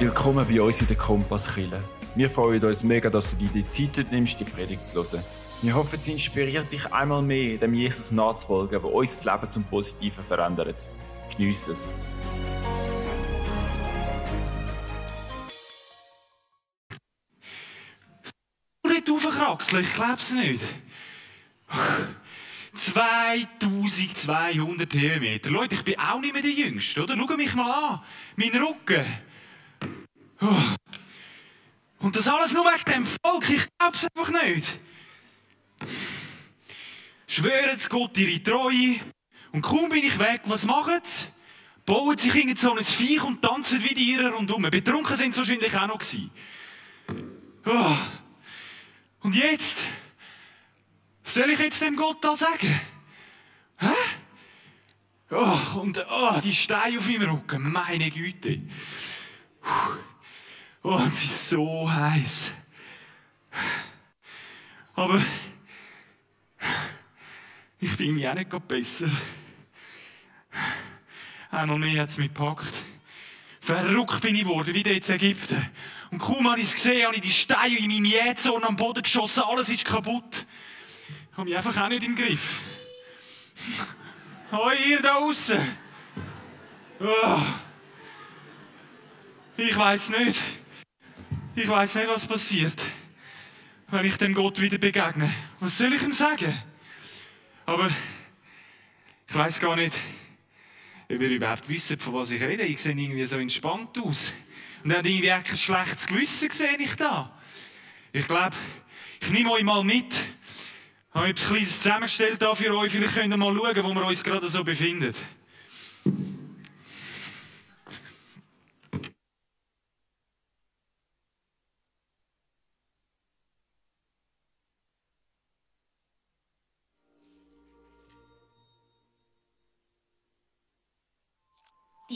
Willkommen bei uns in der Kompasskille. Wir freuen uns mega, dass du dir die Zeit nimmst, die Predigt zu hören. Wir hoffen, sie inspiriert dich einmal mehr, dem Jesus nachzufolgen, der unser Leben zum Positiven verändert. Geniess es. Nicht aufkraxeln, ich glaub's nicht. 2200 Höhenmeter. Leute, ich bin auch nicht mehr der Jüngste, oder? Schau mich mal an. Mein Rücken. Oh. Und das alles nur wegen dem Volk. Ich glaub's einfach nicht. Schwören sie Gott ihre Treue. Und kaum bin ich weg, was machen sie? Bauen sich irgend so ein Viech und tanzen wie die Irren rundum. Betrunken sind sie wahrscheinlich auch noch gewesen. Oh. Und jetzt? Was soll ich jetzt dem Gott da sagen? Hä? Oh, und oh, die Steine auf meinem Rücken, meine Güte. Oh, und sie ist so heiß. Aber ich bin mir auch nicht besser. Einmal mehr hat es mich gepackt. Verrückt bin ich geworden, wie dort in Ägypten. Und kaum habe ich es gesehen, habe ich die Steine in meinem Jähzorn am Boden geschossen, alles ist kaputt. Ich habe mich einfach auch nicht im Griff. Hoi, ihr da draußen. Oh. Ich weiß nicht. Ich weiß nicht, was passiert, wenn ich dem Gott wieder begegne. Was soll ich ihm sagen? Aber ich weiß gar nicht, ob ihr überhaupt wisst, von was ich rede. Ich sehe irgendwie so entspannt aus. Und dann irgendwie kein schlechtes Gewissen gesehen ich da. Ich glaube, ich nehme euch mal mit. Ich habe etwas Kleines zusammengestellt da für euch. Vielleicht könnt ihr mal schauen, wo wir uns gerade so befinden.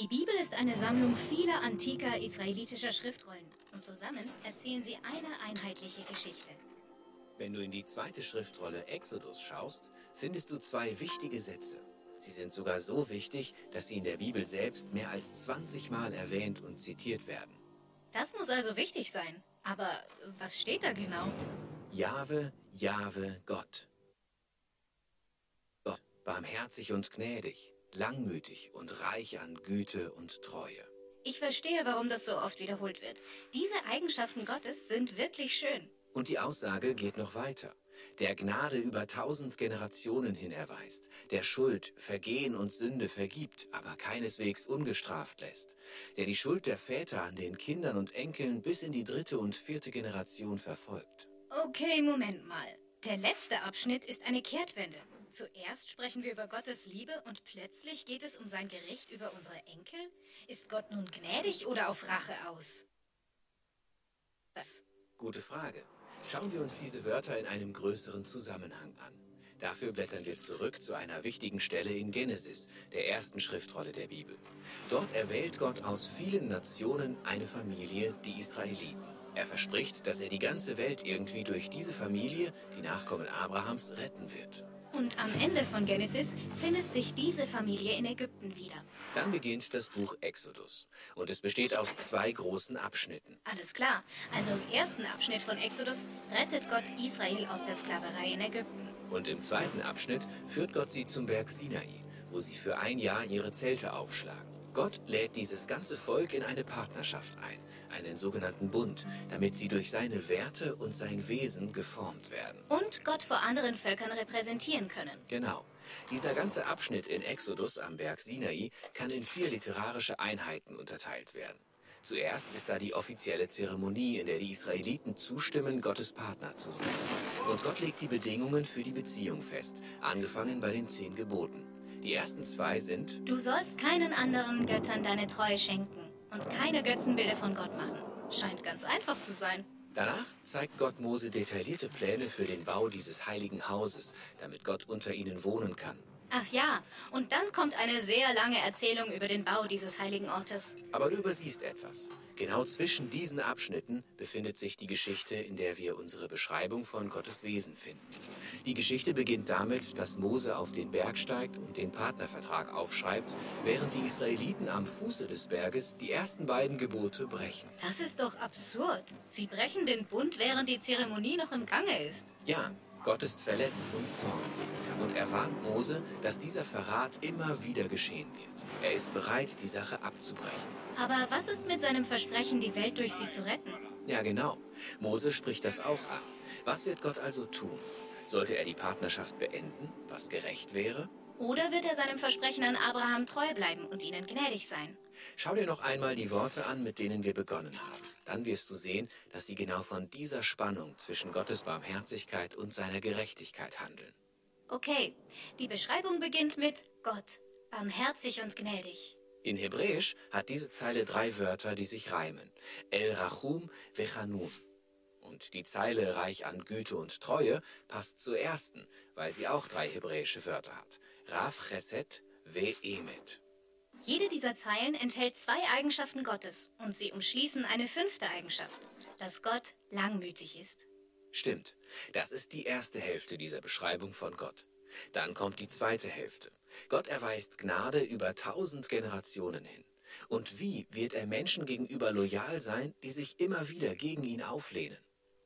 Die Bibel ist eine Sammlung vieler antiker israelitischer Schriftrollen und zusammen erzählen sie eine einheitliche Geschichte. Wenn du in die zweite Schriftrolle Exodus schaust, findest du zwei wichtige Sätze. Sie sind sogar so wichtig, dass sie in der Bibel selbst mehr als 20 Mal erwähnt und zitiert werden. Das muss also wichtig sein. Aber was steht da genau? Jahwe, Jahwe, Gott. Gott, barmherzig und gnädig, langmütig und reich an Güte und Treue. Ich verstehe, warum das so oft wiederholt wird. Diese Eigenschaften Gottes sind wirklich schön. Und die Aussage geht noch weiter. Der Gnade über tausend Generationen hin erweist, der Schuld, Vergehen und Sünde vergibt, aber keineswegs ungestraft lässt, der die Schuld der Väter an den Kindern und Enkeln bis in die dritte und vierte Generation verfolgt. Okay, Moment mal. Der letzte Abschnitt ist eine Kehrtwende. Zuerst sprechen wir über Gottes Liebe und plötzlich geht es um sein Gericht über unsere Enkel? Ist Gott nun gnädig oder auf Rache aus? Was? Gute Frage. Schauen wir uns diese Wörter in einem größeren Zusammenhang an. Dafür blättern wir zurück zu einer wichtigen Stelle in Genesis, der ersten Schriftrolle der Bibel. Dort erwählt Gott aus vielen Nationen eine Familie, die Israeliten. Er verspricht, dass er die ganze Welt irgendwie durch diese Familie, die Nachkommen Abrahams, retten wird. Und am Ende von Genesis findet sich diese Familie in Ägypten wieder. Dann beginnt das Buch Exodus. Und es besteht aus zwei großen Abschnitten. Alles klar. Also im ersten Abschnitt von Exodus rettet Gott Israel aus der Sklaverei in Ägypten. Und im zweiten Abschnitt führt Gott sie zum Berg Sinai, wo sie für ein Jahr ihre Zelte aufschlagen. Gott lädt dieses ganze Volk in eine Partnerschaft ein, einen sogenannten Bund, damit sie durch seine Werte und sein Wesen geformt werden. Und Gott vor anderen Völkern repräsentieren können. Genau. Dieser ganze Abschnitt in Exodus am Berg Sinai kann in vier literarische Einheiten unterteilt werden. Zuerst ist da die offizielle Zeremonie, in der die Israeliten zustimmen, Gottes Partner zu sein. Und Gott legt die Bedingungen für die Beziehung fest, angefangen bei den zehn Geboten. Die ersten zwei sind, Du sollst keinen anderen Göttern deine Treue schenken und keine Götzenbilder von Gott machen. Scheint ganz einfach zu sein. Danach zeigt Gott Mose detaillierte Pläne für den Bau dieses heiligen Hauses, damit Gott unter ihnen wohnen kann. Ach ja, und dann kommt eine sehr lange Erzählung über den Bau dieses heiligen Ortes. Aber du übersiehst etwas. Genau zwischen diesen Abschnitten befindet sich die Geschichte, in der wir unsere Beschreibung von Gottes Wesen finden. Die Geschichte beginnt damit, dass Mose auf den Berg steigt und den Partnervertrag aufschreibt, während die Israeliten am Fuße des Berges die ersten beiden Gebote brechen. Das ist doch absurd. Sie brechen den Bund, während die Zeremonie noch im Gange ist. Ja, Gott ist verletzt und zornig. Und er warnt Mose, dass dieser Verrat immer wieder geschehen wird. Er ist bereit, die Sache abzubrechen. Aber was ist mit seinem Versprechen, die Welt durch sie zu retten? Ja, genau. Mose spricht das auch an. Was wird Gott also tun? Sollte er die Partnerschaft beenden, was gerecht wäre? Oder wird er seinem Versprechen an Abraham treu bleiben und ihnen gnädig sein? Schau dir noch einmal die Worte an, mit denen wir begonnen haben. Dann wirst du sehen, dass sie genau von dieser Spannung zwischen Gottes Barmherzigkeit und seiner Gerechtigkeit handeln. Okay, die Beschreibung beginnt mit Gott, barmherzig und gnädig. In Hebräisch hat diese Zeile drei Wörter, die sich reimen. El Rachum Vechanun. Und die Zeile reich an Güte und Treue passt zur ersten, weil sie auch drei hebräische Wörter hat. Rav Chesed Ve Emet. Jede dieser Zeilen enthält zwei Eigenschaften Gottes und sie umschließen eine fünfte Eigenschaft, dass Gott langmütig ist. Stimmt. Das ist die erste Hälfte dieser Beschreibung von Gott. Dann kommt die zweite Hälfte. Gott erweist Gnade über tausend Generationen hin. Und wie wird er Menschen gegenüber loyal sein, die sich immer wieder gegen ihn auflehnen?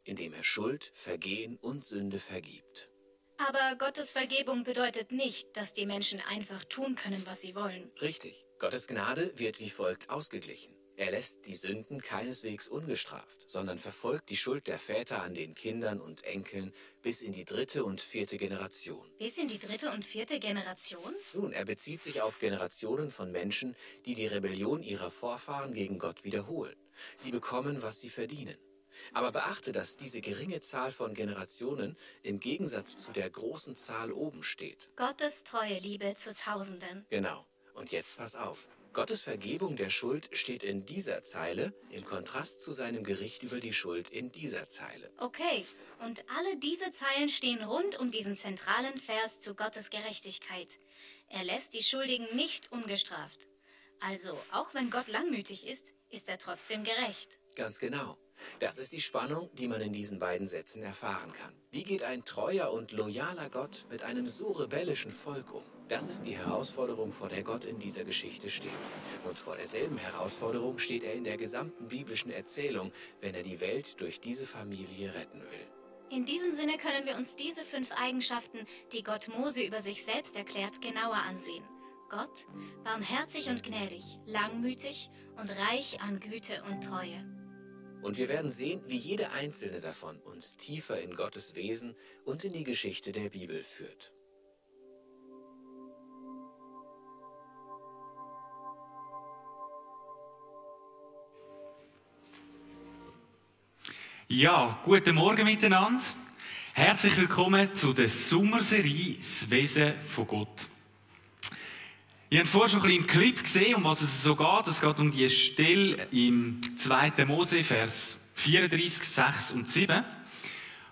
Indem er Schuld, Vergehen und Sünde vergibt. Aber Gottes Vergebung bedeutet nicht, dass die Menschen einfach tun können, was sie wollen. Richtig. Gottes Gnade wird wie folgt ausgeglichen. Er lässt die Sünden keineswegs ungestraft, sondern verfolgt die Schuld der Väter an den Kindern und Enkeln bis in die dritte und vierte Generation. Bis in die dritte und vierte Generation? Nun, er bezieht sich auf Generationen von Menschen, die die Rebellion ihrer Vorfahren gegen Gott wiederholen. Sie bekommen, was sie verdienen. Aber beachte, dass diese geringe Zahl von Generationen im Gegensatz zu der großen Zahl oben steht. Gottes treue Liebe zu Tausenden. Genau. Und jetzt pass auf. Gottes Vergebung der Schuld steht in dieser Zeile im Kontrast zu seinem Gericht über die Schuld in dieser Zeile. Okay, und alle diese Zeilen stehen rund um diesen zentralen Vers zu Gottes Gerechtigkeit. Er lässt die Schuldigen nicht ungestraft. Also, auch wenn Gott langmütig ist, ist er trotzdem gerecht. Ganz genau. Das ist die Spannung, die man in diesen beiden Sätzen erfahren kann. Wie geht ein treuer und loyaler Gott mit einem so rebellischen Volk um? Das ist die Herausforderung, vor der Gott in dieser Geschichte steht. Und vor derselben Herausforderung steht er in der gesamten biblischen Erzählung, wenn er die Welt durch diese Familie retten will. In diesem Sinne können wir uns diese fünf Eigenschaften, die Gott Mose über sich selbst erklärt, genauer ansehen. Gott, barmherzig und gnädig, langmütig und reich an Güte und Treue. Und wir werden sehen, wie jede einzelne davon uns tiefer in Gottes Wesen und in die Geschichte der Bibel führt. Ja, guten Morgen miteinander. Herzlich willkommen zu der Sommerserie Das Wesen von Gott. Ihr habt vorher schon ein bisschen im Clip gesehen, um was es so geht. Es geht um die Stelle im 2. Mose, Vers 34, 6 und 7,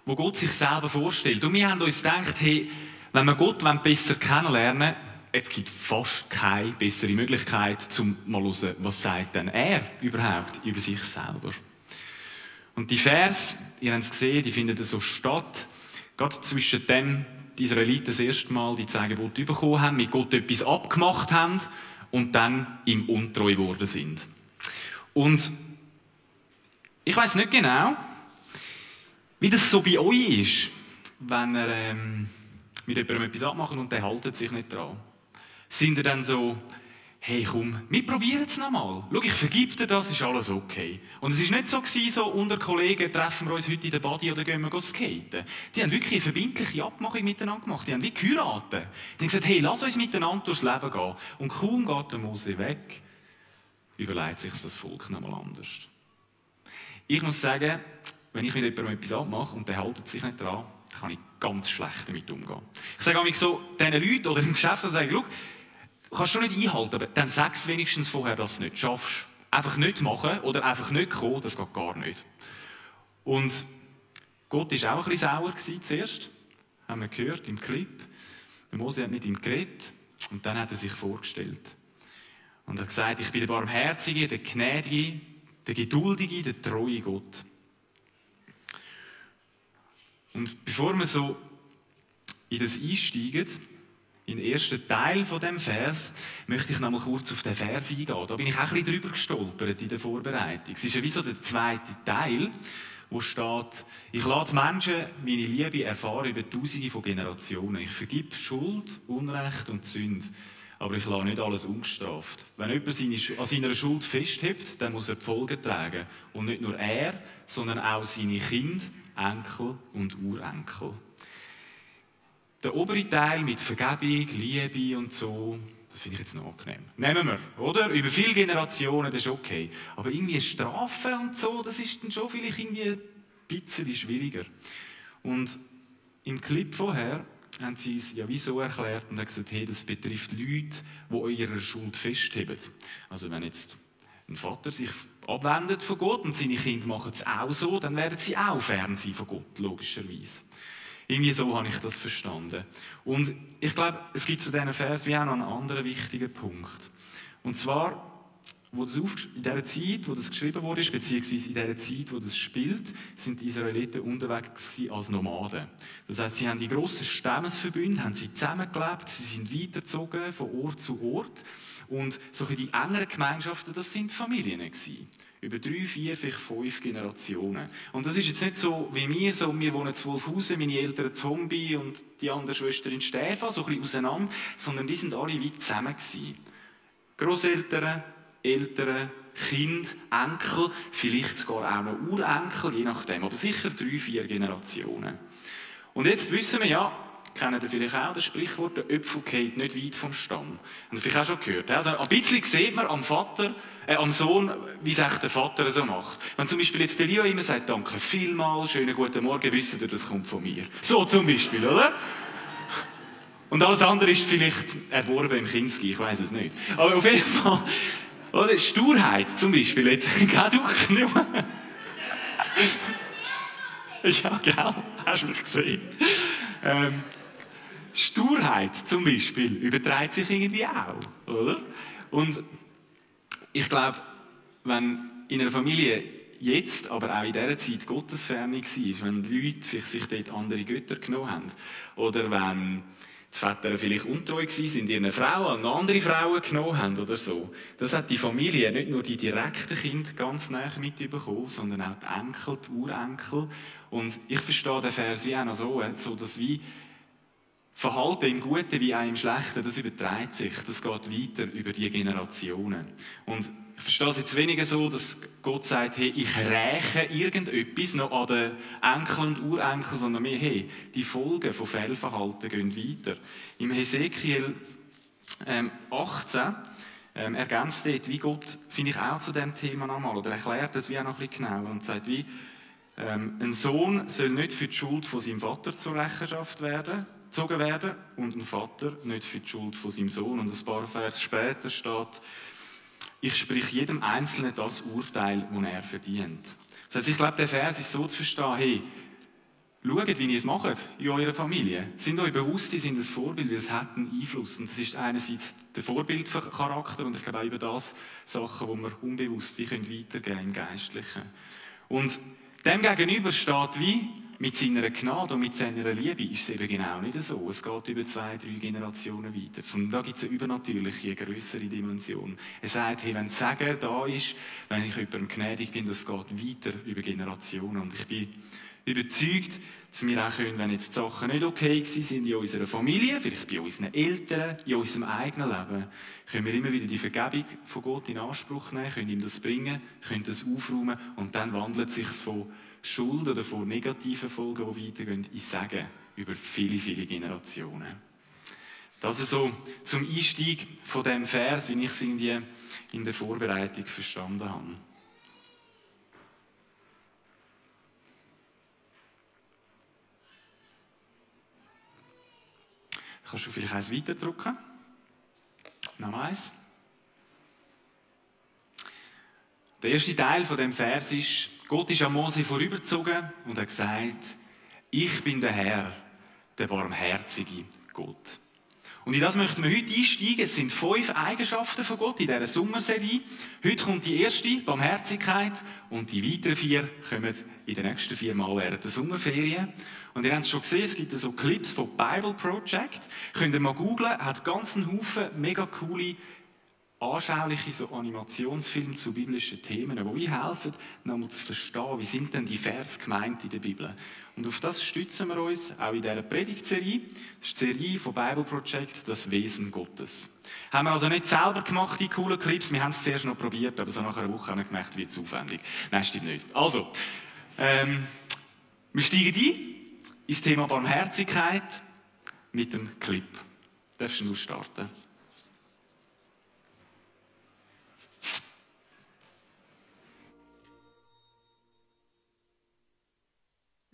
wo Gott sich selber vorstellt. Und wir haben uns gedacht, hey, wenn wir Gott besser kennenlernen wollen, es gibt fast keine bessere Möglichkeit, zum mal hören, was sagt denn er überhaupt über sich selber. Und die Vers, ihr habt es gesehen, die finden so statt, gerade zwischen dem, die Israeliten das erste Mal die zehn Gebote bekommen haben, mit Gott etwas abgemacht haben und dann ihm untreu geworden sind. Und ich weiß nicht genau, wie das so bei euch ist, wenn ihr ähm, mit jemandem etwas abmacht und der haltet sich nicht dran. Sind ihr dann so, hey komm, wir probieren es nochmal. Schau, ich vergib dir das, ist alles okay. Und es war nicht so gewesen, so unter Kollegen, treffen wir uns heute in der Body oder gehen wir skaten. Die haben wirklich eine verbindliche Abmachung miteinander gemacht. Die haben wie geheiratet. Die haben gesagt, hey, lass uns miteinander durchs Leben gehen. Und kaum geht der Mose weg, überlegt sich das Volk nochmal anders. Ich muss sagen, wenn ich mit jemandem etwas abmache und der haltet sich nicht dran, kann ich ganz schlecht damit umgehen. Ich sage mich so, diesen Leuten oder im Geschäft, sagen, schau, kannst schon nicht einhalten, aber dann sag es wenigstens vorher, dass du es nicht schaffst. Einfach nicht machen oder einfach nicht kommen, das geht gar nicht. Und Gott war auch ein bisschen sauer gewesen, zuerst, haben wir gehört im Clip. Der Mose hat mit ihm geredet und dann hat er sich vorgestellt. Und er hat gesagt, ich bin der Barmherzige, der Gnädige, der Geduldige, der treue Gott. Und bevor wir so in das einsteigen, den ersten Teil von dem Vers, möchte ich noch mal kurz auf den Vers eingehen. Da bin ich auch ein bisschen drüber gestolpert in der Vorbereitung. Es ist ja wie so der zweite Teil, wo steht, ich lade Menschen meine Liebe erfahren über Tausende von Generationen. Ich vergib Schuld, Unrecht und Sünde. Aber ich lasse nicht alles ungestraft. Wenn jemand an seiner Schuld festhebt, dann muss er die Folgen tragen. Und nicht nur er, sondern auch seine Kinder, Enkel und Urenkel. Der obere Teil mit Vergebung, Liebe und so, das finde ich jetzt noch angenehm. Nehmen wir, oder? Über viele Generationen, das ist okay. Aber irgendwie Strafe und so, das ist dann schon vielleicht irgendwie ein bisschen schwieriger. Und im Clip vorher haben sie es ja wie so erklärt und haben gesagt, hey, das betrifft Leute, die ihre Schuld festheben. Also wenn jetzt ein Vater sich abwendet von Gott und seine Kinder machen es auch so, dann werden sie auch fern sein von Gott, logischerweise. Irgendwie so habe ich das verstanden. Und ich glaube, es gibt zu diesen Vers wie auch noch einen anderen wichtigen Punkt. Und zwar, wo das in der Zeit, wo das geschrieben wurde, beziehungsweise in der Zeit, wo das spielt, sind die Israeliten unterwegs als Nomaden. Das heißt, sie haben die grossen Stammesverbünde, haben sie zusammengelebt, sie sind weitergezogen von Ort zu Ort. Und so die engeren Gemeinschaften, das sind Familien gewesen. Über drei, vier, vielleicht fünf Generationen. Und das ist jetzt nicht so wie wir, so, wir wohnen zu Wolfhausen, meine Eltern zu Hombi und die andere Schwester in Stefan, so ein bisschen auseinander, sondern die sind alle weit zusammen gewesen. Großeltern, Eltern, Kind, Enkel, vielleicht sogar auch noch Urenkel, je nachdem, aber sicher drei, vier Generationen. Und jetzt wissen wir ja, kennen ihr vielleicht auch das Sprichwort, der Äpfel geht nicht weit vom Stamm. Ihr vielleicht auch schon gehört? Also ein bisschen sieht man am Vater, äh, am Sohn, wie es der Vater so macht. Wenn zum Beispiel jetzt der Leo immer sagt, danke vielmals, schönen guten Morgen, wisst ihr, das kommt von mir. So zum Beispiel, oder? Und alles andere ist vielleicht erworben im Kinski, ich weiß es nicht. Aber auf jeden Fall, oder? Sturheit zum Beispiel, jetzt, geh du nicht Ja, gell? Hast du mich gesehen? Ähm, Sturheit zum Beispiel überträgt sich irgendwie auch, oder? Und ich glaube, wenn in einer Familie jetzt, aber auch in dieser Zeit Gottesferne war, wenn Leute sich dort andere Götter genommen haben, oder wenn die Väter vielleicht untreu waren, ihren Frauen an andere Frauen genommen haben oder so. Das hat die Familie nicht nur die direkten Kinder ganz nah mitbekommen, sondern auch die Enkel, die Urenkel. Und ich verstehe den Vers wie auch noch so, so dass wie Verhalten im Guten wie auch im Schlechten, das überträgt sich, das geht weiter über die Generationen. Und ich verstehe es jetzt weniger so, dass Gott sagt, hey, ich räche irgendetwas noch an den Enkeln und Urenkeln, sondern mehr, hey, die Folgen von Fehlverhalten gehen weiter. Im Hesekiel ähm, 18 ähm, ergänzt dort, wie Gott, finde ich auch zu dem Thema nochmal, oder erklärt das wie auch noch ein bisschen genauer und sagt, wie, ähm, ein Sohn soll nicht für die Schuld von seinem Vater zur Rechenschaft werden, gezogen werden und ein Vater nicht für die Schuld von seinem Sohn. Und ein paar Vers später steht, ich sprich jedem Einzelnen das Urteil, das er verdient. Das heißt, ich glaube, der Vers ist so zu verstehen, hey, schaut, wie ihr es macht in eurer Familie. Sind euch bewusst, die sind ein Vorbild, weil es hat einen Einfluss. Und das ist einerseits der Vorbildcharakter und ich glaube auch über das Sachen, die wir unbewusst wie können weitergeben im Geistlichen. Und dem gegenüber steht wie, mit seiner Gnade und mit seiner Liebe ist es eben genau nicht so. Es geht über zwei, drei Generationen weiter. Sondern da gibt es eine übernatürliche, eine größere Dimension. Er sagt, hey, wenn Sagen da ist, wenn ich jemandem gnädig bin, das geht weiter über Generationen. Und ich bin überzeugt, dass wir auch können, wenn jetzt die Sachen nicht okay sind in unserer Familie, vielleicht bei unseren Eltern, in unserem eigenen Leben, können wir immer wieder die Vergebung von Gott in Anspruch nehmen, können ihm das bringen, können das aufräumen und dann wandelt sich von Schuld oder von negativen Folgen, die weitergehen, in Sagen über viele, viele Generationen. Das ist so zum Einstieg von dem Vers, wie ich es irgendwie in der Vorbereitung verstanden habe. Kannst du vielleicht eins weiterdrücken? Noch eins. Der erste Teil von dem Vers ist, Gott ist an Mose vorübergezogen und hat gesagt, ich bin der Herr, der barmherzige Gott. Und in das möchten wir heute einsteigen. Es sind fünf Eigenschaften von Gott in dieser Sommerserie. Heute kommt die erste, Barmherzigkeit, und die weiteren vier kommen in den nächsten vier Mal während der Sommerferien. Und ihr habt es schon gesehen, es gibt so Clips von Bible Project. Könnt ihr mal googlen, hat ganz einen Haufen mega coole anschauliche so Animationsfilme zu biblischen Themen, die euch helfen, nochmal zu verstehen, wie sind denn die Vers gemeint in der Bibel. Und auf das stützen wir uns auch in dieser Predigtserie. Das ist die Serie von Bible Project, das Wesen Gottes. Haben wir also nicht selber gemacht, die coolen Clips. Wir haben es zuerst noch probiert, aber so nach einer Woche haben wir gemerkt, wird es aufwendig. Nein, stimmt nicht. Also, ähm, wir steigen ein ins Thema Barmherzigkeit mit dem Clip. Darfst du starten?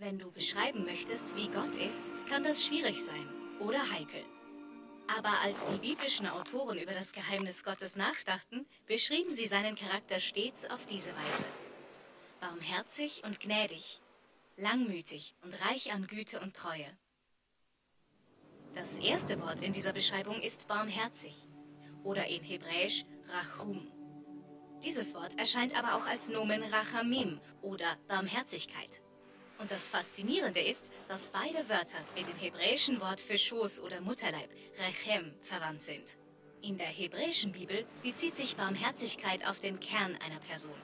Wenn du beschreiben möchtest, wie Gott ist, kann das schwierig sein oder heikel. Aber als die biblischen Autoren über das Geheimnis Gottes nachdachten, beschrieben sie seinen Charakter stets auf diese Weise. Barmherzig und gnädig, langmütig und reich an Güte und Treue. Das erste Wort in dieser Beschreibung ist barmherzig oder in Hebräisch Rachum. Dieses Wort erscheint aber auch als Nomen Rachamim oder Barmherzigkeit. Und das Faszinierende ist, dass beide Wörter mit dem hebräischen Wort für Schoß oder Mutterleib, Rechem, verwandt sind. In der hebräischen Bibel bezieht sich Barmherzigkeit auf den Kern einer Person.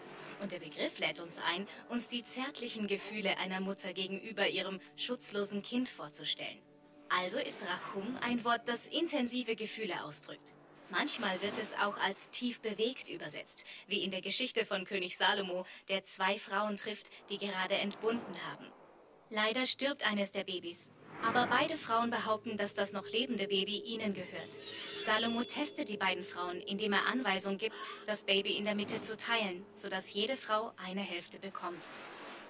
Und der Begriff lädt uns ein, uns die zärtlichen Gefühle einer Mutter gegenüber ihrem schutzlosen Kind vorzustellen. Also ist Rachum ein Wort, das intensive Gefühle ausdrückt. Manchmal wird es auch als tief bewegt übersetzt, wie in der Geschichte von König Salomo, der zwei Frauen trifft, die gerade entbunden haben. Leider stirbt eines der Babys, aber beide Frauen behaupten, dass das noch lebende Baby ihnen gehört. Salomo testet die beiden Frauen, indem er Anweisung gibt, das Baby in der Mitte zu teilen, sodass jede Frau eine Hälfte bekommt.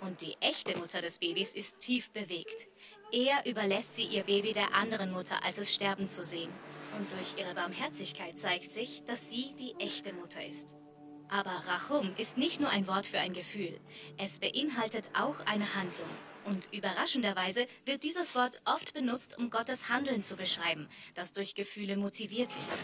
Und die echte Mutter des Babys ist tief bewegt. Eher überlässt sie ihr Baby der anderen Mutter, als es sterben zu sehen. Und durch ihre Barmherzigkeit zeigt sich, dass sie die echte Mutter ist. Aber Rachum ist nicht nur ein Wort für ein Gefühl. Es beinhaltet auch eine Handlung. Und überraschenderweise wird dieses Wort oft benutzt, um Gottes Handeln zu beschreiben, das durch Gefühle motiviert ist.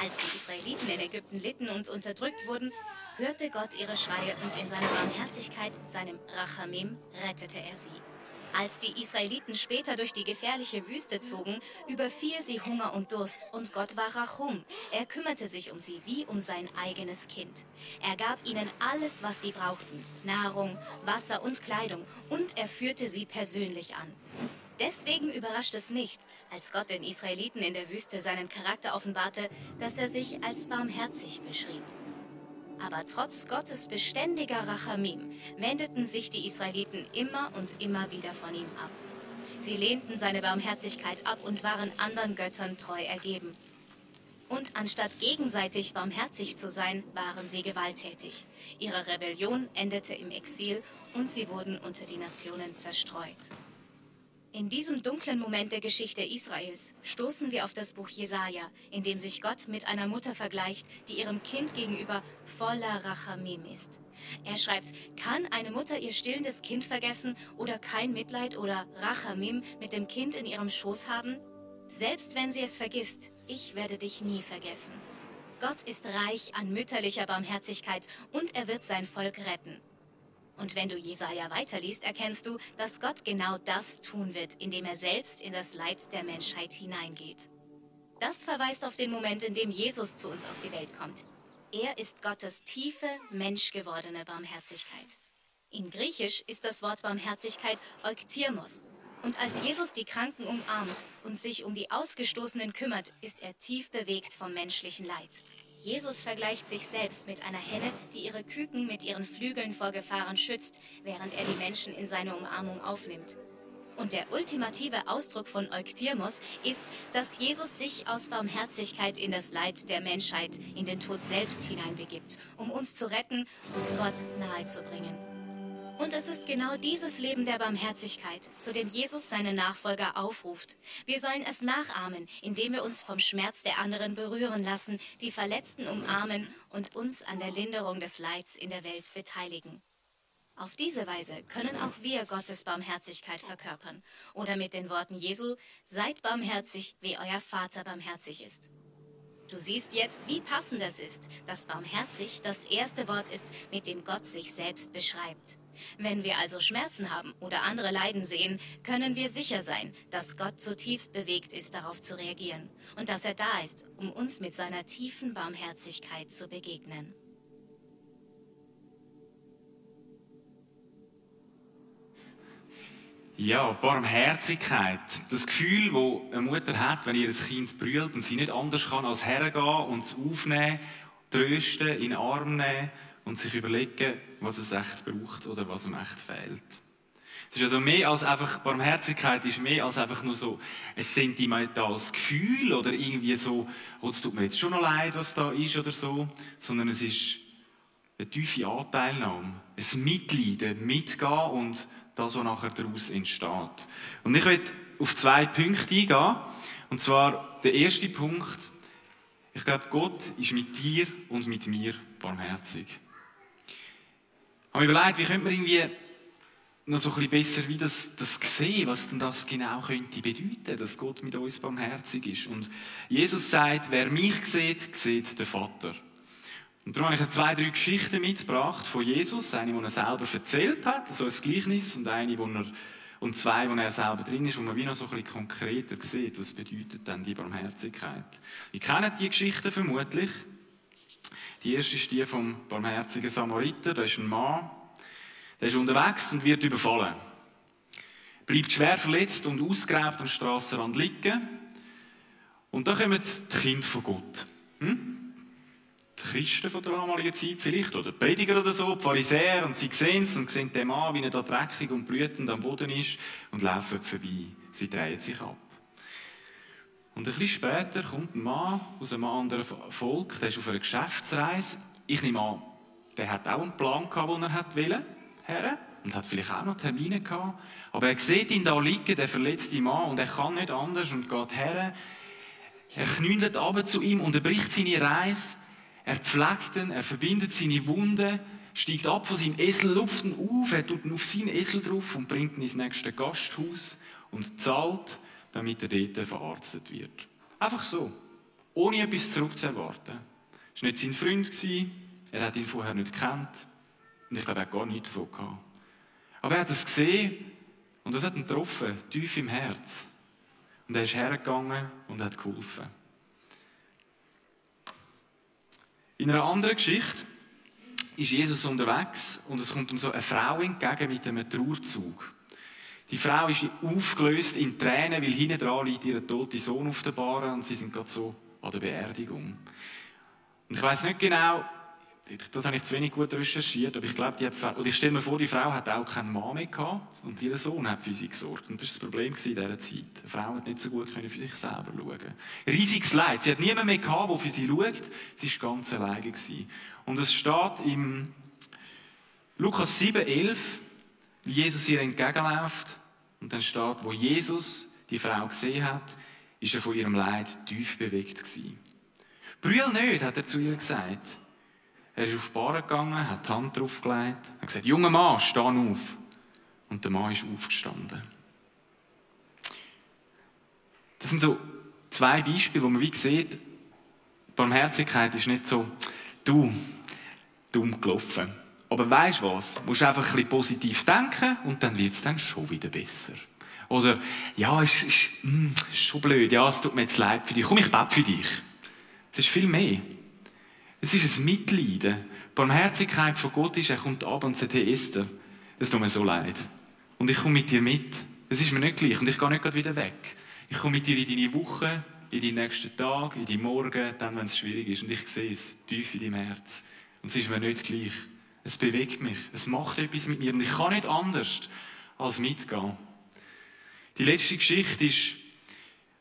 Als die Israeliten in Ägypten litten und unterdrückt wurden, hörte Gott ihre Schreie und in seiner Barmherzigkeit, seinem Rachamim, rettete er sie. Als die Israeliten später durch die gefährliche Wüste zogen, überfiel sie Hunger und Durst und Gott war Rachum. Er kümmerte sich um sie wie um sein eigenes Kind. Er gab ihnen alles, was sie brauchten, Nahrung, Wasser und Kleidung und er führte sie persönlich an. Deswegen überrascht es nicht, als Gott den Israeliten in der Wüste seinen Charakter offenbarte, dass er sich als barmherzig beschrieb. Aber trotz Gottes beständiger Rachamim wendeten sich die Israeliten immer und immer wieder von ihm ab. Sie lehnten seine Barmherzigkeit ab und waren anderen Göttern treu ergeben. Und anstatt gegenseitig barmherzig zu sein, waren sie gewalttätig. Ihre Rebellion endete im Exil und sie wurden unter die Nationen zerstreut. In diesem dunklen Moment der Geschichte Israels stoßen wir auf das Buch Jesaja, in dem sich Gott mit einer Mutter vergleicht, die ihrem Kind gegenüber voller Rachamim ist. Er schreibt, kann eine Mutter ihr stillendes Kind vergessen oder kein Mitleid oder Rachamim mit dem Kind in ihrem Schoß haben? Selbst wenn sie es vergisst, ich werde dich nie vergessen. Gott ist reich an mütterlicher Barmherzigkeit und er wird sein Volk retten. Und wenn du Jesaja weiterliest, erkennst du, dass Gott genau das tun wird, indem er selbst in das Leid der Menschheit hineingeht. Das verweist auf den Moment, in dem Jesus zu uns auf die Welt kommt. Er ist Gottes tiefe, menschgewordene Barmherzigkeit. In Griechisch ist das Wort Barmherzigkeit Euktiermos. Und als Jesus die Kranken umarmt und sich um die Ausgestoßenen kümmert, ist er tief bewegt vom menschlichen Leid. Jesus vergleicht sich selbst mit einer Henne, die ihre Küken mit ihren Flügeln vor Gefahren schützt, während er die Menschen in seine Umarmung aufnimmt. Und der ultimative Ausdruck von Euktyrmos ist, dass Jesus sich aus Barmherzigkeit in das Leid der Menschheit, in den Tod selbst hineinbegibt, um uns zu retten und Gott nahezubringen. Und es ist genau dieses Leben der Barmherzigkeit, zu dem Jesus seine Nachfolger aufruft. Wir sollen es nachahmen, indem wir uns vom Schmerz der anderen berühren lassen, die Verletzten umarmen und uns an der Linderung des Leids in der Welt beteiligen. Auf diese Weise können auch wir Gottes Barmherzigkeit verkörpern oder mit den Worten Jesu, seid barmherzig, wie euer Vater barmherzig ist. Du siehst jetzt, wie passend es ist, dass barmherzig das erste Wort ist, mit dem Gott sich selbst beschreibt. Wenn wir also Schmerzen haben oder andere Leiden sehen, können wir sicher sein, dass Gott zutiefst bewegt ist, darauf zu reagieren und dass er da ist, um uns mit seiner tiefen Barmherzigkeit zu begegnen. Ja, Barmherzigkeit. Das Gefühl, das eine Mutter hat, wenn ihr Kind brüllt und sie nicht anders kann, als hergehen und es aufnehmen, trösten, in den Arm nehmen und sich überlegen, was es echt braucht oder was ihm echt fehlt. Es ist also mehr als einfach, Barmherzigkeit ist mehr als einfach nur so ein sentimentales Gefühl oder irgendwie so, oh, es tut mir jetzt schon noch leid, was da ist oder so, sondern es ist eine tiefe Anteilnahme, ein Mitleiden, Mitgehen und das, was nachher daraus entsteht. Und ich möchte auf zwei Punkte eingehen. Und zwar der erste Punkt. Ich glaube, Gott ist mit dir und mit mir barmherzig. Habe überlegt, wie könnte man irgendwie noch so ein bisschen besser wie das, das sehen, was denn das genau könnte bedeuten, dass Gott mit uns barmherzig ist. Und Jesus sagt, wer mich sieht, sieht den Vater. Und darum habe ich zwei, drei Geschichten mitgebracht von Jesus. Eine, die er selber erzählt hat, so ein Gleichnis, und eine, wo er, und zwei, wo er selber drin ist, wo man wie noch so ein bisschen konkreter sieht, was bedeutet denn die Barmherzigkeit. Ihr kennt die Geschichten vermutlich. Die erste ist die vom barmherzigen Samariter. Da ist ein Mann, der ist unterwegs und wird überfallen. Bleibt schwer verletzt und ausgeräbt am Strassenrand liegen. Und da kommen die Kinder von Gott. Hm? die Christen von der damaligen Zeit vielleicht, oder Prediger oder so, die Pharisäer, und sie sehen es und sehen den Mann, wie er da dreckig und blütend am Boden ist, und laufen vorbei. Sie drehen sich ab. Und ein bisschen später kommt ein Mann aus einem anderen Volk, der ist auf einer Geschäftsreise. Ich nehme an, der hat auch einen Plan gehabt, den er wollte, her, und hat vielleicht auch noch Termine gehabt. Aber er sieht ihn da liegen, der verletzte Mann, und er kann nicht anders und geht her. Er knündelt ab zu ihm, unterbricht seine Reise er pflegt ihn, er verbindet seine Wunde, steigt ab von seinem Esel, lupft ihn auf, er tut ihn auf seinen Esel drauf und bringt ihn ins nächste Gasthaus und zahlt, damit er dort verarztet wird. Einfach so. Ohne etwas zurückzuerwarten. Er war nicht sein Freund, er hat ihn vorher nicht gekannt und ich glaube, er hat gar nichts davon gehabt. Aber er hat es gesehen und das hat ihn getroffen, tief im Herz. Und er ist hergegangen und hat geholfen. In einer anderen Geschichte ist Jesus unterwegs und es kommt ihm so eine Frau entgegen mit einem Trauerzug. Die Frau ist aufgelöst in Tränen, weil hinten dran liegt ihr toter Sohn auf der Bahre und sie sind gerade so an der Beerdigung. Und ich weiß nicht genau, das habe ich zu wenig gut recherchiert, aber ich glaube, die hat, oder ich stelle mir vor, die Frau hat auch keinen Mann mehr gehabt und ihr Sohn hat für sie gesorgt. Und das war das Problem in dieser Zeit. Eine Frau hat nicht so gut für sich selber schauen Riesiges Leid. Sie hat niemanden mehr gehabt, der für sie schaut. Sie war ganz alleine. Gewesen. Und es steht im Lukas 7, 11, wie Jesus ihr entgegenläuft. Und dann steht, wo Jesus die Frau gesehen hat, ist er von ihrem Leid tief bewegt gewesen. Brühl nicht, hat er zu ihr gesagt. Er ist auf die Bar gegangen, hat die Hand draufgelegt, hat gesagt, junger Mann, steh auf. Und der Mann ist aufgestanden. Das sind so zwei Beispiele, wo man wie sieht, Barmherzigkeit ist nicht so, du, dumm gelaufen. Aber weißt du was? Du musst einfach ein bisschen positiv denken und dann wird es dann schon wieder besser. Oder, ja, es ist, ist, hm, ist, schon blöd, ja, es tut mir jetzt leid für dich. Komm, ich bete für dich. Es ist viel mehr. Es ist ein Mitleiden. Die Barmherzigkeit von Gott ist, er kommt ab und sagt, hey Esther, es tut mir so leid. Und ich komme mit dir mit. Es ist mir nicht gleich und ich gehe nicht wieder weg. Ich komme mit dir in deine Woche, in deinen nächsten Tag, in deinen Morgen, dann, wenn es schwierig ist. Und ich sehe es tief in deinem Herz. Und es ist mir nicht gleich. Es bewegt mich. Es macht etwas mit mir. Und ich kann nicht anders als mitgehen. Die letzte Geschichte ist,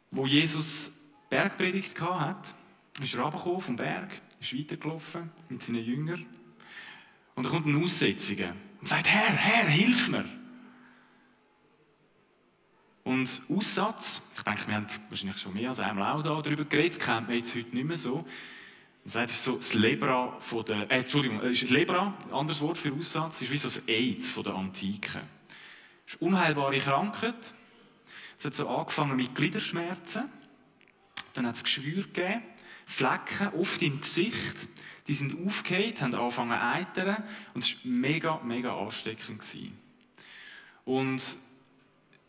wo Jesus Bergpredigt hat. Er ist runtergekommen vom Berg ist weitergelaufen mit seinen Jüngern. Und da kommt ein Aussätziger und sagt, Herr, Herr, hilf mir. Und Aussatz, ich denke, wir haben wahrscheinlich schon mehr als einmal auch darüber geredet, kennt man jetzt heute nicht mehr so. Heißt, so das Lebra von der, äh, Entschuldigung, ist Lebra, ein anderes Wort für Aussatz, ist wie so das AIDS von der Antike. Das ist unheilbare Krankheit. Es hat so angefangen mit Gliederschmerzen. Dann hat es Geschwür gegeben, Flecken, oft im Gesicht. Die sind aufgehört, haben angefangen zu eitern und es war mega, mega ansteckend. Gewesen. Und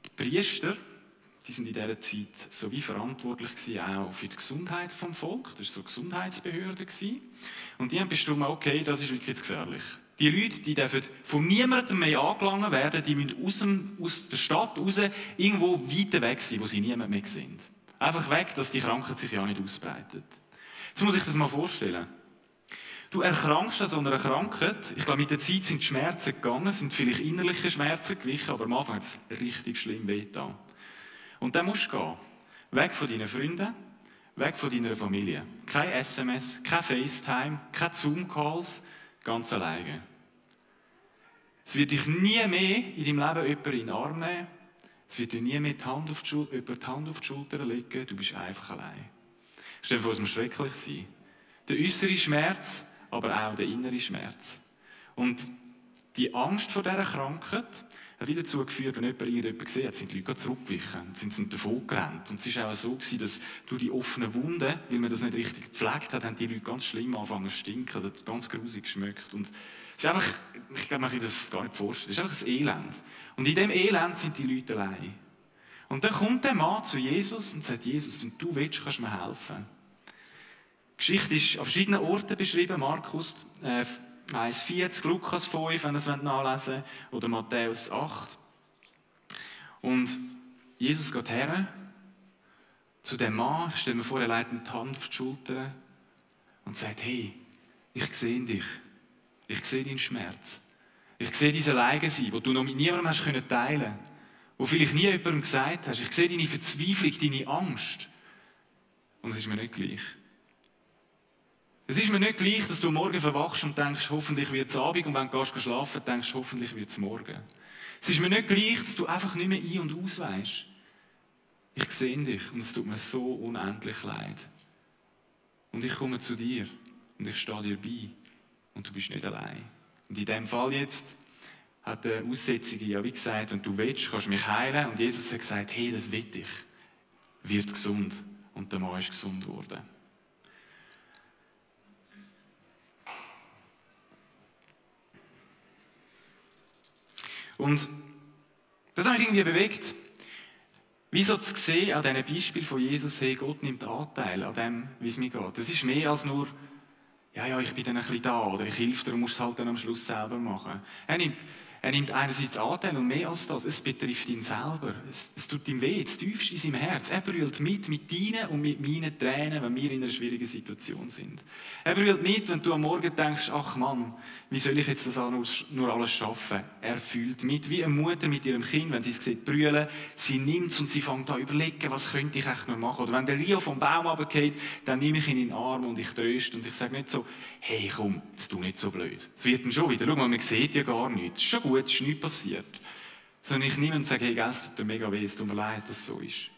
die Priester, die sind in dieser Zeit so wie verantwortlich gewesen, auch für die Gesundheit vom Volk. Das war so Gesundheitsbehörde. Gewesen. Und die haben bestimmt, okay, das ist wirklich gefährlich. Die Leute, die dürfen von niemandem mehr angelangen werden, die müssen aus, dem, aus der Stadt raus irgendwo weiter weg sein, wo sie niemand mehr sind. Einfach weg, dass die Krankheit sich ja nicht ausbreitet. Jetzt muss ich das mal vorstellen. Du erkrankst an so einer Krankheit. Ich glaube, mit der Zeit sind die Schmerzen gegangen, sind vielleicht innerliche Schmerzen gewichen, aber am Anfang hat es richtig schlimm wehgetan. Und dann musst du gehen. Weg von deinen Freunden, weg von deiner Familie. Kein SMS, kein FaceTime, kein Zoom-Calls, ganz alleine. Es wird dich nie mehr in deinem Leben jemand in den Arm nehmen. Es wird dir nie mehr die Hand auf die, Schul die Hand auf die Schulter legen. Du bist einfach allein. Stell dir vor, es muss schrecklich sein. Der äußere Schmerz, aber auch der innere Schmerz. Und die Angst vor dieser Krankheit hat wieder dazu geführt, wenn jemand irgendjemand gesehen hat, sind die Leute zurückgewichen, sind sie davon gerannt. Und es war auch so, gewesen, dass durch die offenen Wunden, weil man das nicht richtig gepflegt hat, haben die Leute ganz schlimm angefangen zu stinken, oder ganz grusig geschmeckt. Und es ist einfach, ich glaube, man kann das gar nicht vorstellen, es ist einfach ein Elend. Und in dem Elend sind die Leute allein. Und dann kommt der Mann zu Jesus und sagt, Jesus, wenn du willst, kannst du mir helfen. Die Geschichte ist an verschiedenen Orten beschrieben, Markus äh, 1,40, Lukas 5, wenn ihr es nachlesen wollt, oder Matthäus 8. Und Jesus geht her zu dem Mann, ich stelle mir vor, er legt die Hand auf die Schulter und sagt, hey, ich sehe dich. Ich sehe deinen Schmerz. Ich sehe diese Leiden sein, wo du noch mit niemandem hast können teilen, wo vielleicht nie jemandem gesagt hast. Ich sehe deine Verzweiflung, deine Angst. Und es ist mir nicht gleich. Es ist mir nicht gleich, dass du morgen verwachst und denkst, hoffentlich wird es Abend und wenn du gehst schlafen, denkst, hoffentlich wird es morgen. Es ist mir nicht gleich, dass du einfach nicht mehr ein- und ausweisst. Ich sehe dich und es tut mir so unendlich leid. Und ich komme zu dir und ich stehe dir bei und du bist nicht allein. Und in dem Fall jetzt hat der Aussätzige ja wie gesagt, und du willst, kannst mich heilen. Und Jesus hat gesagt, hey, das will ich. Wird gesund. Und der Mann ist gesund geworden. Und das hat mich irgendwie bewegt. Wieso zu sehen an diesem Beispiel von Jesus, hey, Gott nimmt Anteil an dem, wie es mir geht. Das ist mehr als nur, ja, ja, ich bin dann ein bisschen da oder ich helfe dir musst es halt dann am Schluss selber machen. Er nimmt, er nimmt einerseits Anteil und mehr als das, es betrifft ihn selber. Es, es tut ihm weh, es tiefst in seinem Herz. Er brüllt mit, mit deinen und mit meinen Tränen, wenn wir in einer schwierigen Situation sind. Er brüllt mit, wenn du am Morgen denkst, ach Mann, wie soll ich jetzt das nur alles schaffen? Er fühlt mit, wie eine Mutter mit ihrem Kind, wenn sie es sieht brüllen, sie nimmt es und sie fängt an überlegen, was könnte ich echt noch machen? Oder wenn der Rio vom Baum runtergeht, dann nehme ich ihn in den Arm und ich tröste und ich sage nicht so, hey komm, das tu nicht so blöd. Es wird dann schon wieder, schau mal, man sieht ja gar nichts. Ist schon gut, es ist nichts passiert. Sondern ich nehme sage, hey, es tut mega weh, es tut mir leid, dass es so ist.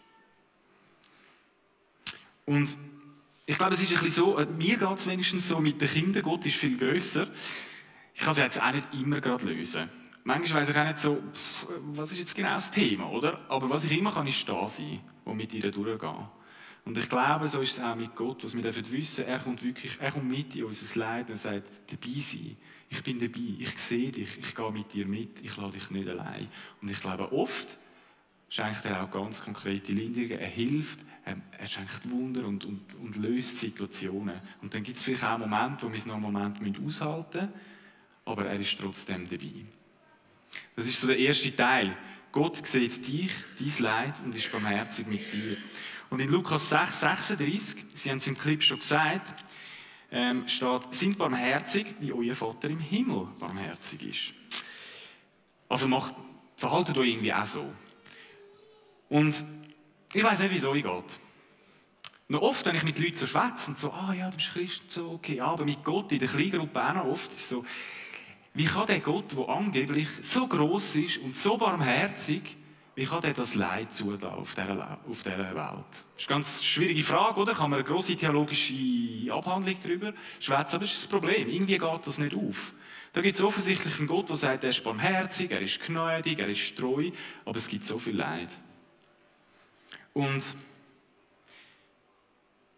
Und ich glaube, es ist ein bisschen so, mir geht es wenigstens so, mit den Kindern, Gott ist viel grösser. Ich kann es jetzt auch nicht immer gerade lösen. Manchmal weiß ich auch nicht so, pff, was ist jetzt genau das Thema, oder? Aber was ich immer kann, ist da sein und mit ihr durchgehen. Und ich glaube, so ist es auch mit Gott, was wir dürfen wissen, er kommt wirklich, er kommt mit in unser Leid und sagt, dabei sein. Ich bin dabei, ich sehe dich, ich gehe mit dir mit, ich lade dich nicht allein. Und ich glaube, oft schenkt er auch ganz konkrete Linderungen, er hilft, er schenkt Wunder und, und, und löst Situationen. Und dann gibt es vielleicht auch Momente, wo wir es noch einen Moment aushalten müssen, aber er ist trotzdem dabei. Das ist so der erste Teil. Gott sieht dich, dein Leid und ist barmherzig mit dir. Und in Lukas 6, 36, Sie haben es im Clip schon gesagt, ähm, steht, sind barmherzig, wie euer Vater im Himmel barmherzig ist. Also macht, verhaltet euch irgendwie auch so. Und ich weiß nicht, wieso ich geht. Noch oft, wenn ich mit Leuten so schwätze und so, ah ja, du bist Christ, so, okay, aber mit Gott in der Kleingruppe auch noch oft, ist so, wie kann der Gott, der angeblich so groß ist und so barmherzig, wie kann der das Leid zulassen auf dieser, auf dieser Welt? Das ist eine ganz schwierige Frage, oder? Kann man eine grosse theologische Abhandlung darüber schwätzen, aber das ist das Problem. Irgendwie geht das nicht auf. Da gibt es offensichtlich einen Gott, der sagt, er ist barmherzig, er ist gnädig, er ist treu, aber es gibt so viel Leid. Und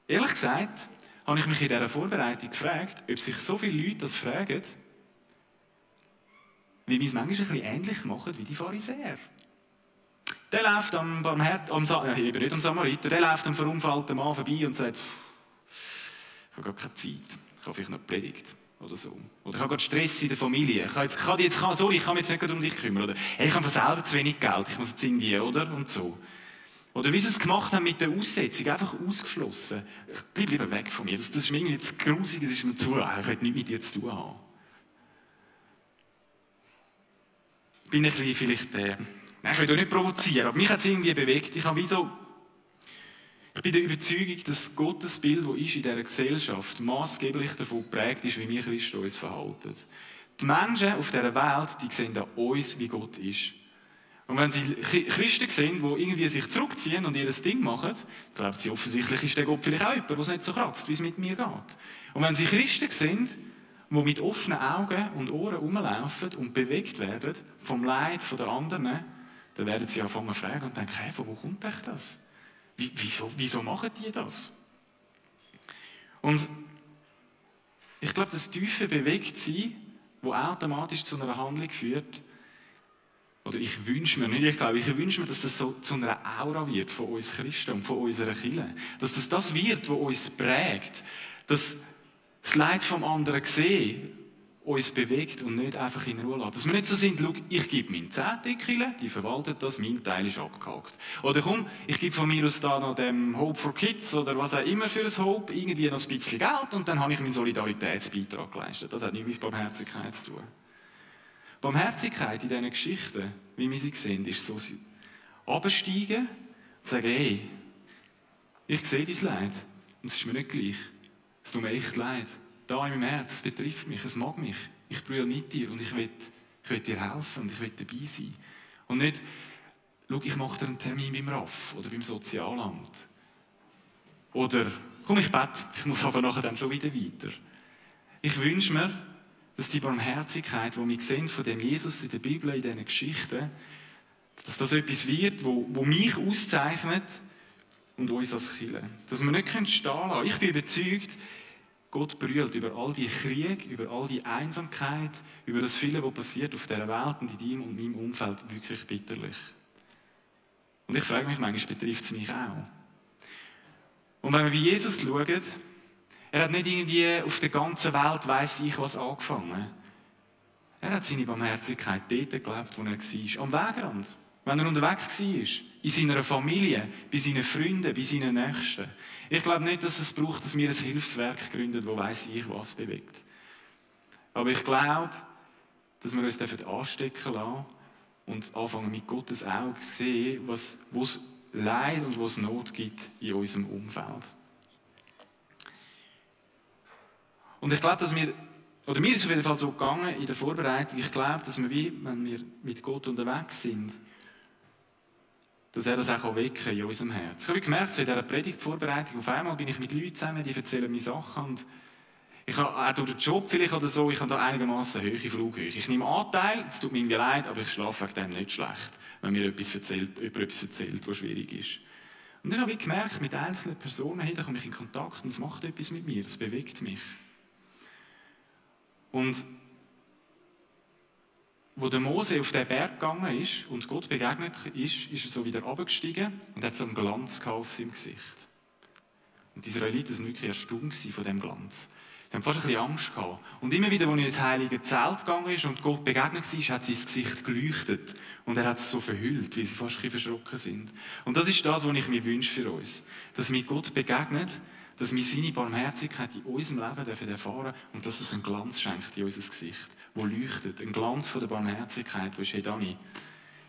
ehrlich gesagt, habe ich mich in dieser Vorbereitung gefragt, ob sich so viele Leute das fragen, wie wir es manchmal ein bisschen ähnlich machen wie die Pharisäer. Der läuft am Barmherd, am, äh, nicht am Samariter, der läuft am verunfallten Mann vorbei und sagt, ich habe gar keine Zeit, ich habe vielleicht noch Predigt oder so. Oder ich habe gerade Stress in der Familie. Ich kann jetzt, kann jetzt, kann, sorry, ich kann mich jetzt nicht um dich kümmern. Oder ich habe selber zu wenig Geld, ich muss jetzt irgendwie, oder? Und so. Oder wie sie es gemacht haben mit der Aussetzung, einfach ausgeschlossen. Bleib lieber weg von mir. Das, das ist mir irgendwie jetzt grusig, es ist mir zu, ich will nichts mit dir zu tun haben. Bin ich ein bisschen vielleicht, äh, ich will nicht provozieren, aber mich hat es irgendwie bewegt. Ich habe wie so, ich bin der Überzeugung, dass Gottes Bild, das ist in dieser Gesellschaft, maßgeblich davon geprägt ist, wie wir Christen uns verhalten. Die Menschen auf dieser Welt, die sehen an uns, wie Gott ist. Und wenn sie Christen sehen, die irgendwie sich zurückziehen und ihr Ding machen, glauben sie offensichtlich, ist der Gott vielleicht auch jemand, der es nicht so kratzt, wie es mit mir geht. Und wenn sie Christen sehen, die mit offenen Augen und Ohren rumlaufen und bewegt werden vom Leid der anderen, dann werden sie anfangen zu fragen und denken, hey, von wo kommt euch das? Wie, wieso, wieso machen die das? Und ich glaube, das tiefe Bewegtsein, das automatisch zu einer Handlung führt, oder ich wünsche mir, nicht ich glaube, ich wünsche mir, dass das so zu einer Aura wird von uns Christen und von unserer Kirche. Dass das das wird, was uns prägt. Dass das Leid vom anderen sehen uns bewegt und nicht einfach in Ruhe lässt. Dass wir nicht so sind, schau, ich gebe meinen Zehnte die verwaltet das, mein Teil ist abgehakt. Oder komm, ich gebe von mir aus da noch dem Hope for Kids oder was auch immer für ein Hope, irgendwie noch ein bisschen Geld und dann habe ich meinen Solidaritätsbeitrag geleistet. Das hat nichts mit Barmherzigkeit zu tun. Barmherzigkeit in diesen Geschichten, wie wir sie sehen, ist so absteigen und sagen, hey, ich sehe dein Leid und es ist mir nicht gleich. Es tut mir echt leid. Da in meinem Herz, es betrifft mich, es mag mich. Ich brülle mit dir und ich will, ich will dir helfen und ich will dabei sein. Und nicht, schau, ich mache dir einen Termin beim RAF oder beim Sozialamt. Oder, komm, ich bete, ich muss aber nachher dann schon wieder weiter. Ich wünsche mir, dass die Barmherzigkeit, die wir sehen von dem Jesus in der Bibel, in diesen Geschichten, dass das etwas wird, wo, wo mich auszeichnet und uns als Kirche. Dass wir nicht stehen lassen können. Ich bin überzeugt, Gott brüllt über all die Krieg, über all die Einsamkeit, über das viele, was passiert auf dieser Welt und in deinem und meinem Umfeld, wirklich bitterlich. Und ich frage mich manchmal, betrifft es mich auch? Und wenn wir bei Jesus schauen, er hat nicht irgendwie auf der ganzen Welt, weiß ich was, angefangen. Er hat seine Barmherzigkeit dort gelebt, wo er war, am Wegrand. Wenn er unterwegs war, in seiner Familie, bei seinen Freunden, bei seinen Nächsten. Ich glaube nicht, dass es braucht, dass wir ein Hilfswerk gründen, wo weiß ich was bewegt. Aber ich glaube, dass wir uns anstecken lassen und anfangen mit Gottes Augen zu sehen, was, wo es Leid und wo es Not gibt in unserem Umfeld. Und ich glaube, dass wir, oder mir ist auf jeden Fall so gegangen in der Vorbereitung, ich glaube, dass wir, wie, wenn wir mit Gott unterwegs sind, dass er das auch wecken in unserem Herz. Ich habe gemerkt, so in dieser Predigtvorbereitung, auf einmal bin ich mit Leuten zusammen, die erzählen mir Sachen und ich habe auch durch den Job vielleicht oder so, ich habe da einigermaßen hohe Flughöhe. Ich nehme Anteil, es tut mir irgendwie leid, aber ich schlafe wegen dem nicht schlecht, wenn mir etwas erzählt, jemand etwas erzählt, was schwierig ist. Und ich habe gemerkt, mit einzelnen Personen, hey, da komme ich in Kontakt und es macht etwas mit mir, es bewegt mich. Und wo der Mose auf den Berg gegangen ist und Gott begegnet ist, ist er so wieder abgestiegen und hat so einen Glanz auf seinem Gesicht. Und die Israeliten waren wirklich erstaunt von dem Glanz. Sie haben fast ein bisschen Angst gehabt. Und immer wieder, als er ins heilige Zelt gegangen ist und Gott begegnet war, hat sein Gesicht geleuchtet. Und er hat es so verhüllt, wie sie fast ein bisschen verschrocken sind. Und das ist das, was ich mir wünsche für uns. Dass wir Gott begegnet, dass wir seine Barmherzigkeit in unserem Leben erfahren dürfen und dass es einen Glanz schenkt in unser Gesicht, wo leuchtet. Ein Glanz von der Barmherzigkeit, wo ist, hey Dani,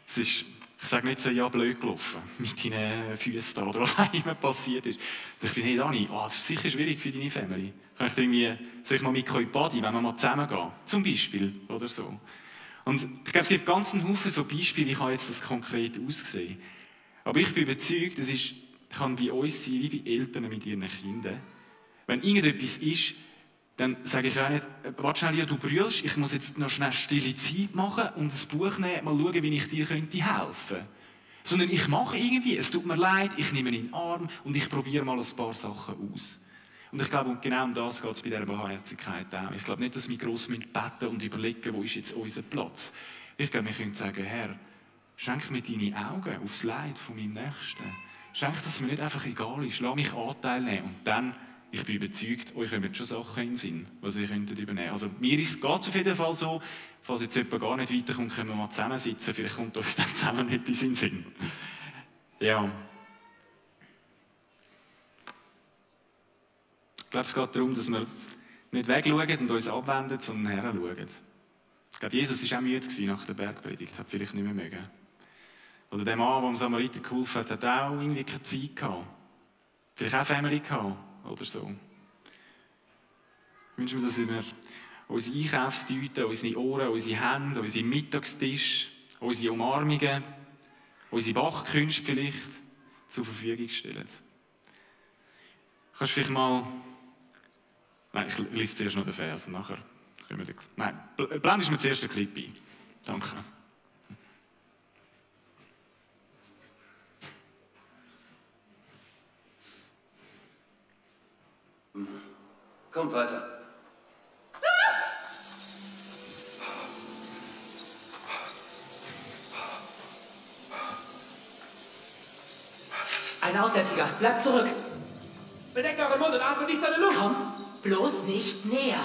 es ist, ich sage nicht so, ja, blöd gelaufen mit deinen Füßen da oder was auch immer passiert ist. Ich bin, hey Dani, oh, das ist sicher schwierig für deine Family. Kann ich irgendwie, soll ich mal mit euch Buddy, wenn wir mal zusammen gehen? Zum Beispiel, oder so. Und ich glaube, es gibt ganz einen Haufen so Beispiele, ich habe jetzt das konkret ausgesehen. Aber ich bin überzeugt, das ist, kann bei uns sein, wie bei Eltern mit ihren Kindern. Wenn irgendetwas ist, dann sage ich auch nicht, warte schnell, ja, du brüllst, ich muss jetzt noch schnell stille Zeit machen und das Buch nehmen, mal schauen, wie ich dir könnte helfen Sondern ich mache irgendwie, es tut mir leid, ich nehme ihn in den Arm und ich probiere mal ein paar Sachen aus. Und ich glaube, genau um das geht es bei dieser Barmherzigkeit auch. Ich glaube nicht, dass wir gross beten und überlegen, wo ist jetzt unser Platz. Ich glaube, wir können sagen, Herr, schenk mir deine Augen aufs Leid von meinem Nächsten. Schenk, dass es mir nicht einfach egal ist. Lass mich Anteil nehmen. Und dann, ich bin überzeugt, euch kommen schon Sachen in den Sinn, was ihr könntet übernehmen. Also mir geht es auf jeden Fall so, falls jetzt jemand gar nicht weiterkommt, können wir mal zusammensitzen. Vielleicht kommt uns dann zusammen etwas in den Sinn. Ja. Ich glaube, es geht darum, dass wir nicht wegschauen und uns abwenden, sondern heranschauen. Ich glaube, Jesus war auch müde nach der Bergpredigt, hat vielleicht nicht mehr mögen. Oder der Mann, der dem Samariter geholfen hat, hat auch irgendwie keine Zeit gehabt. Vielleicht auch Family gehabt oder so. Ich wünsche mir, dass wir unsere Einkaufstüten, unsere Ohren, unsere Hände, unsere Mittagstisch, unsere Umarmungen, unsere Wachkünste vielleicht zur Verfügung stellen. Kannst du vielleicht mal Nein, ich lese zuerst noch den Vers, nachher können wir... Nein, blendest mir zuerst den Clip ein. Danke. Kommt weiter. Ein Aussätziger, bleibt zurück. Bedeckt euren Mund und atmet nicht seine Luft. Komm, Bloß nicht näher.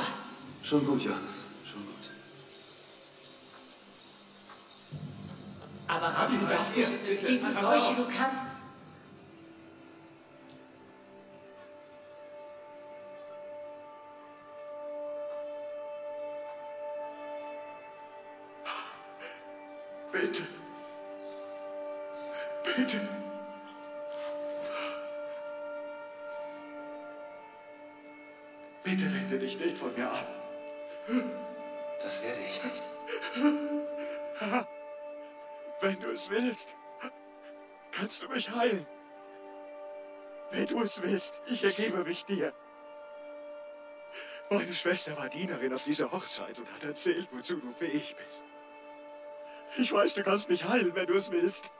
Schon gut, Johannes. Schon gut. Aber Rabbi, du darfst nicht. Diese Seuche, du kannst. Bitte. Bitte. Bitte wende dich nicht von mir ab. Das werde ich nicht. Wenn du es willst, kannst du mich heilen. Wenn du es willst, ich ergebe mich dir. Meine Schwester war Dienerin auf dieser Hochzeit und hat erzählt, wozu du fähig bist. Ich weiß, du kannst mich heilen, wenn du es willst.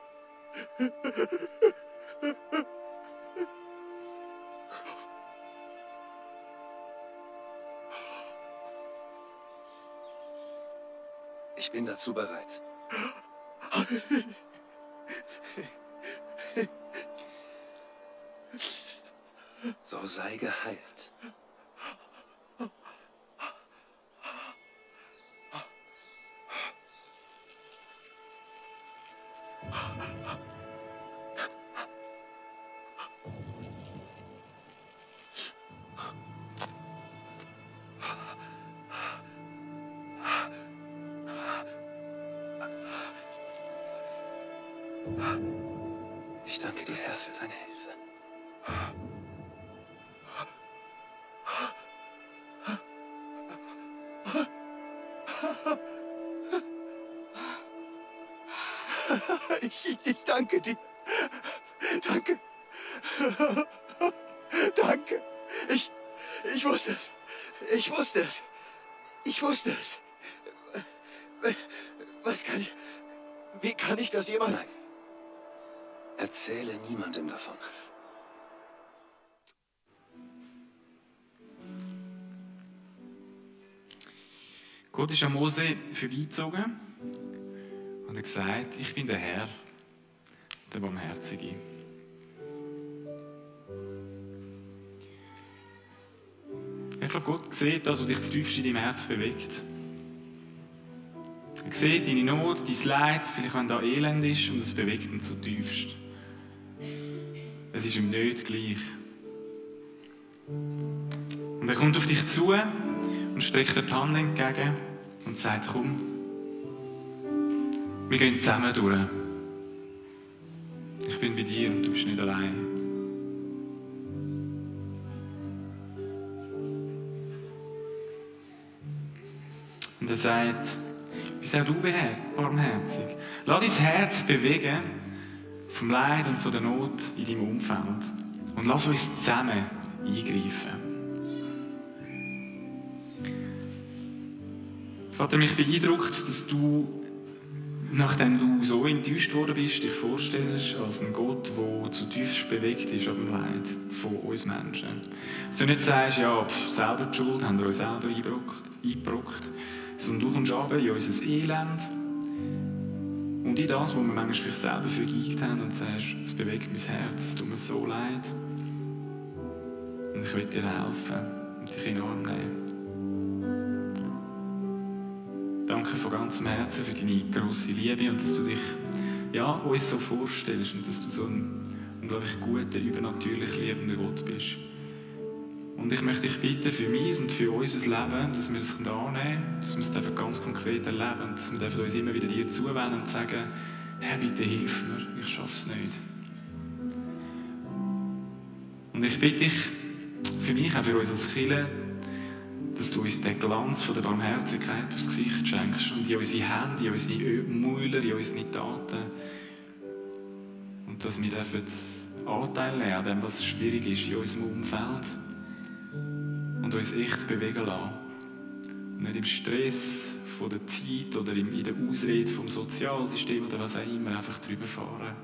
Ich bin dazu bereit. So sei geheilt. Ich danke dir, Herr, für deine Hilfe. Ich, ich danke dir. Gott ist an Mose vorbeigezogen und hat gesagt, ich bin der Herr, der Barmherzige. Ich glaube, Gott sieht das, was dich tiefst in deinem Herz bewegt. Er sieht deine Not, dein Leid, vielleicht wenn da Elend ist und es bewegt ihn zu tiefst. Es ist ihm nicht gleich. Und er kommt auf dich zu und streckt dir die Hand entgegen und sagt, komm, wir gehen zusammen durch. Ich bin bei dir und du bist nicht allein. Und er sagt, bist auch du barmherzig. Lass dein Herz bewegen vom Leid und von der Not in deinem Umfeld. Und lass uns zusammen eingreifen. Vater, mich beeindruckt, dass du, nachdem du so enttäuscht worden bist, dich vorstellst als ein Gott, der zutiefst bewegt ist am Leid von uns Menschen. Dass du nicht sagst, ja, selber die Schuld, haben wir uns selber eingebrockt, sondern du kommst runter in unser Elend und in das, was wir manchmal vielleicht selber für geeigt haben und sagst, es bewegt mein Herz, es tut mir so leid. Und ich will dir helfen und dich in den Arm nehmen. Danke von ganzem Herzen für deine große Liebe und dass du dich ja, uns so vorstellst und dass du so ein unglaublich guter, übernatürlich liebender Gott bist. Und ich möchte dich bitten für mich und für unser Leben, dass wir das annehmen dass wir es ganz konkret erleben und dass wir uns immer wieder dir zuwenden und sagen, Herr, bitte hilf mir, ich schaffe es nicht. Und ich bitte dich für mich, auch für uns als Kirche, dass du uns den Glanz von der Barmherzigkeit aufs Gesicht schenkst und in unsere Hände, in unsere Mäuler, in unsere Taten. Und dass wir dürfen Anteil nehmen an dem, was schwierig ist in unserem Umfeld und uns echt bewegen lassen. Und nicht im Stress von der Zeit oder in der Ausrede vom Sozialsystem oder was auch immer einfach drüber fahren.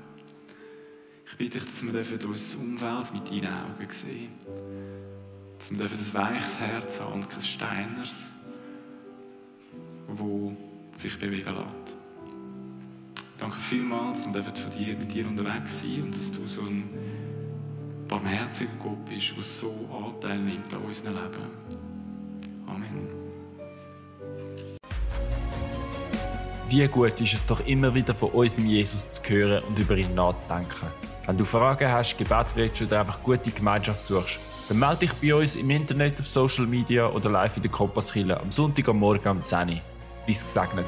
Ich bitte dich, dass wir unser Umfeld mit deinen Augen sehen. Dass wir ein weiches Herz haben und kein Steiners, das sich bewegen lässt. Danke vielmals, dass wir von dir, mit dir unterwegs sein und dass du so ein barmherziger Gott bist, der so Anteil nimmt an unserem Leben. Amen. Wie gut ist es doch immer wieder von unserem Jesus zu hören und über ihn nachzudenken. Wenn du Fragen hast, Gebet willst oder einfach gute Gemeinschaft suchst, dann melde dich bei uns im Internet, auf Social Media oder live in der Kompasskille am Sonntag am Morgen um 10 Uhr. Bis gesegnet.